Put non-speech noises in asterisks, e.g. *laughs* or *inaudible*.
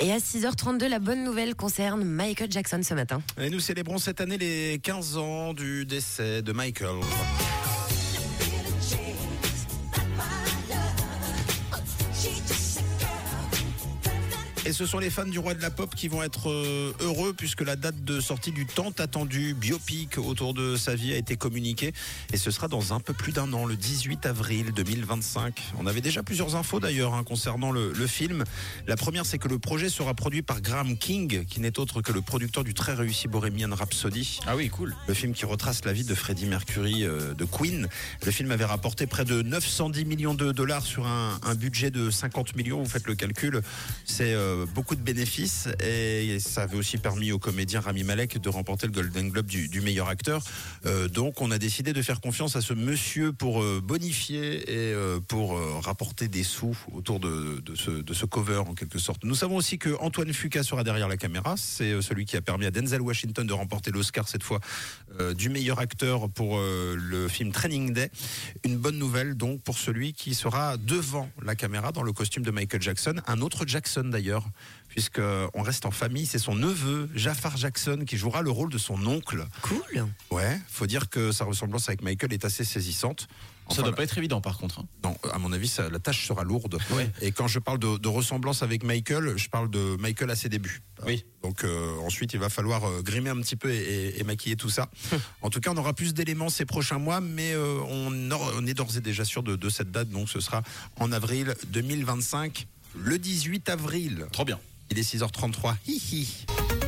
Et à 6h32, la bonne nouvelle concerne Michael Jackson ce matin. Et nous célébrons cette année les 15 ans du décès de Michael. Et ce sont les fans du roi de la pop qui vont être euh, heureux puisque la date de sortie du tant attendu biopic autour de sa vie a été communiquée et ce sera dans un peu plus d'un an, le 18 avril 2025. On avait déjà plusieurs infos d'ailleurs hein, concernant le, le, film. La première, c'est que le projet sera produit par Graham King, qui n'est autre que le producteur du très réussi Bohemian Rhapsody. Ah oui, cool. Le film qui retrace la vie de Freddie Mercury euh, de Queen. Le film avait rapporté près de 910 millions de dollars sur un, un budget de 50 millions. Vous faites le calcul. C'est euh, beaucoup de bénéfices et ça avait aussi permis au comédien Rami Malek de remporter le Golden Globe du, meilleur acteur. Euh, donc on a décidé de faire confiance à ce monsieur pour euh, bonifier et euh, pour rapporter des sous autour de, ce, de, ce, cover en quelque sorte. Nous savons aussi que Antoine Fuqua sera derrière la caméra. C'est celui qui a permis à Denzel Washington de remporter l'Oscar cette fois du meilleur acteur pour le film Training Day. Une bonne nouvelle donc pour celui qui sera devant la caméra dans le costume de Michael Jackson. Un autre Jackson d'ailleurs puisqu'on reste en famille. C'est son neveu, Jafar Jackson, qui jouera le rôle de son oncle. Cool. Ouais, faut dire que sa ressemblance avec Michael est assez saisissante. Enfin, ça doit pas être évident par contre. Hein. Non, à mon avis, ça, la tâche sera lourde. Ouais. Et quand je parle de, de, ressemblance avec Michael, je parle de Michael à ses débuts. Oui. Donc euh, ensuite, il va falloir euh, grimer un petit peu et, et, et maquiller tout ça. *laughs* en tout cas, on aura plus d'éléments ces prochains mois, mais euh, on, on, est d'ores et déjà sûr de, de cette date. Donc ce sera en avril 2025, le 18 avril. Trop bien. Il est 6h33. Hi hi.